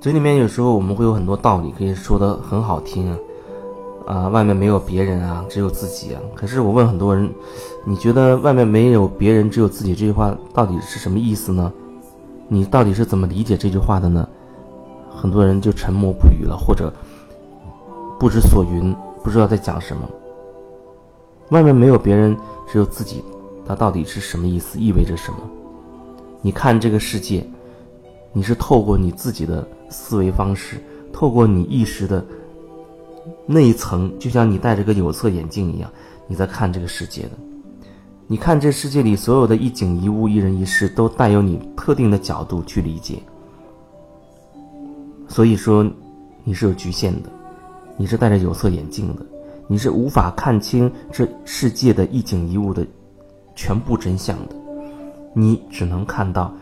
嘴里面有时候我们会有很多道理可以说的很好听啊，啊，外面没有别人啊，只有自己啊。可是我问很多人，你觉得外面没有别人，只有自己这句话到底是什么意思呢？你到底是怎么理解这句话的呢？很多人就沉默不语了，或者不知所云，不知道在讲什么。外面没有别人，只有自己，它到底是什么意思？意味着什么？你看这个世界，你是透过你自己的思维方式，透过你意识的那一层，就像你戴着个有色眼镜一样，你在看这个世界的。你看这世界里所有的一景一物、一人一事，都带有你特定的角度去理解。所以说，你是有局限的，你是戴着有色眼镜的，你是无法看清这世界的一景一物的全部真相的。你只能看到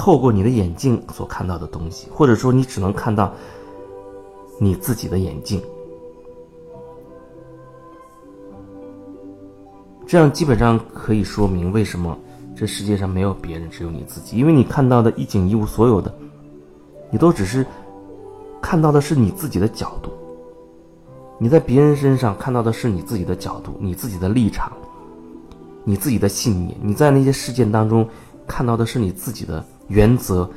透过你的眼镜所看到的东西，或者说你只能看到你自己的眼镜。这样基本上可以说明为什么这世界上没有别人，只有你自己。因为你看到的一景一物，所有的，你都只是看到的是你自己的角度。你在别人身上看到的是你自己的角度、你自己的立场、你自己的信念。你在那些事件当中看到的是你自己的原则、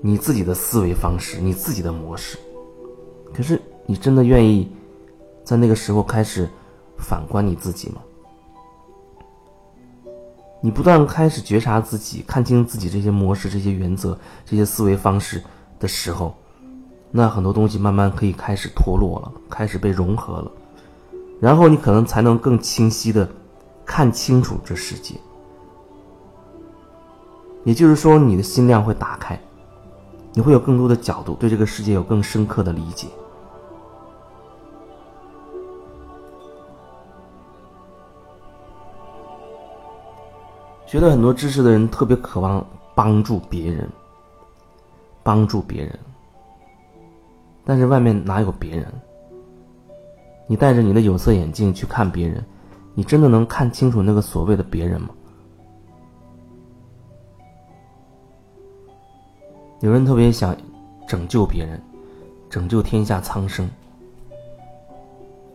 你自己的思维方式、你自己的模式。可是，你真的愿意在那个时候开始反观你自己吗？你不断开始觉察自己，看清自己这些模式、这些原则、这些思维方式的时候，那很多东西慢慢可以开始脱落了，开始被融合了，然后你可能才能更清晰的看清楚这世界。也就是说，你的心量会打开，你会有更多的角度，对这个世界有更深刻的理解。学了很多知识的人特别渴望帮助别人，帮助别人。但是外面哪有别人？你戴着你的有色眼镜去看别人，你真的能看清楚那个所谓的别人吗？有人特别想拯救别人，拯救天下苍生，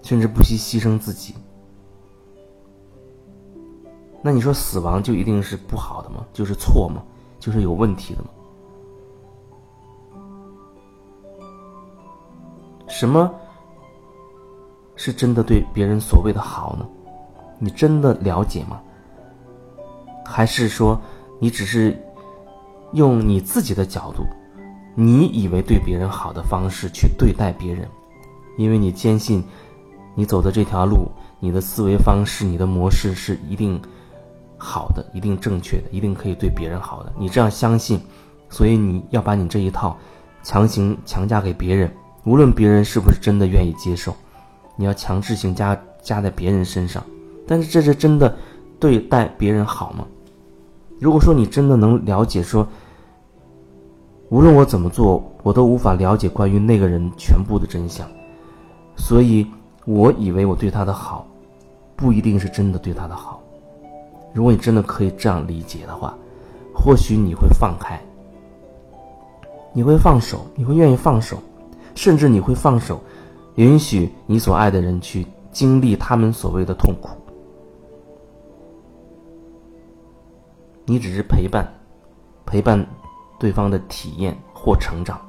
甚至不惜牺牲自己。那你说死亡就一定是不好的吗？就是错吗？就是有问题的吗？什么是真的对别人所谓的好呢？你真的了解吗？还是说你只是用你自己的角度，你以为对别人好的方式去对待别人？因为你坚信你走的这条路，你的思维方式、你的模式是一定。好的，一定正确的，一定可以对别人好的。你这样相信，所以你要把你这一套强行强加给别人，无论别人是不是真的愿意接受，你要强制性加加在别人身上。但是这是真的对待别人好吗？如果说你真的能了解，说无论我怎么做，我都无法了解关于那个人全部的真相，所以我以为我对他的好，不一定是真的对他的好。如果你真的可以这样理解的话，或许你会放开，你会放手，你会愿意放手，甚至你会放手，允许你所爱的人去经历他们所谓的痛苦。你只是陪伴，陪伴对方的体验或成长。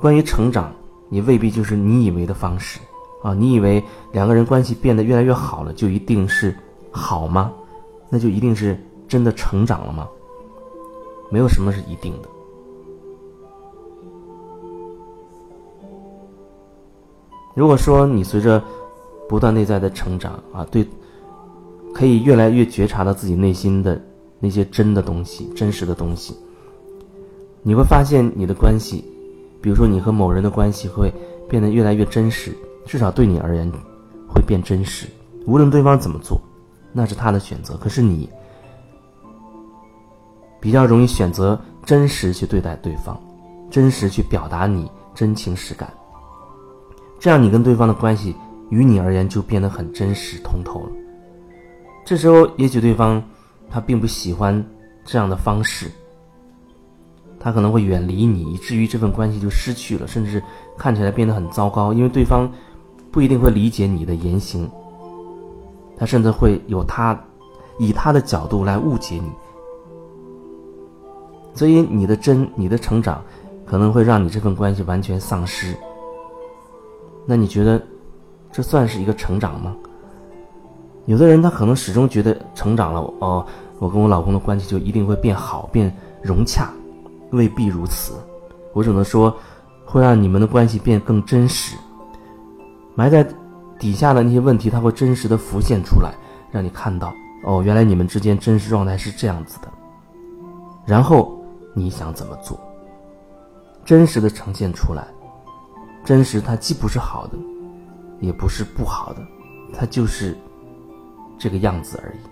关于成长，你未必就是你以为的方式啊！你以为两个人关系变得越来越好了，就一定是。好吗？那就一定是真的成长了吗？没有什么是一定的。如果说你随着不断内在的成长啊，对，可以越来越觉察到自己内心的那些真的东西、真实的东西，你会发现你的关系，比如说你和某人的关系会变得越来越真实，至少对你而言会变真实，无论对方怎么做。那是他的选择，可是你比较容易选择真实去对待对方，真实去表达你真情实感，这样你跟对方的关系于你而言就变得很真实通透了。这时候，也许对方他并不喜欢这样的方式，他可能会远离你，以至于这份关系就失去了，甚至看起来变得很糟糕，因为对方不一定会理解你的言行，他甚至会有他以他的角度来误解你，所以你的真，你的成长可能会让你这份关系完全丧失。那你觉得这算是一个成长吗？有的人他可能始终觉得成长了哦，我跟我老公的关系就一定会变好、变融洽，未必如此。我只能说，会让你们的关系变更真实。埋在底下的那些问题，它会真实的浮现出来，让你看到哦，原来你们之间真实状态是这样子的。然后你想怎么做？真实的呈现出来。真实它既不是好的，也不是不好的，它就是。这个样子而已。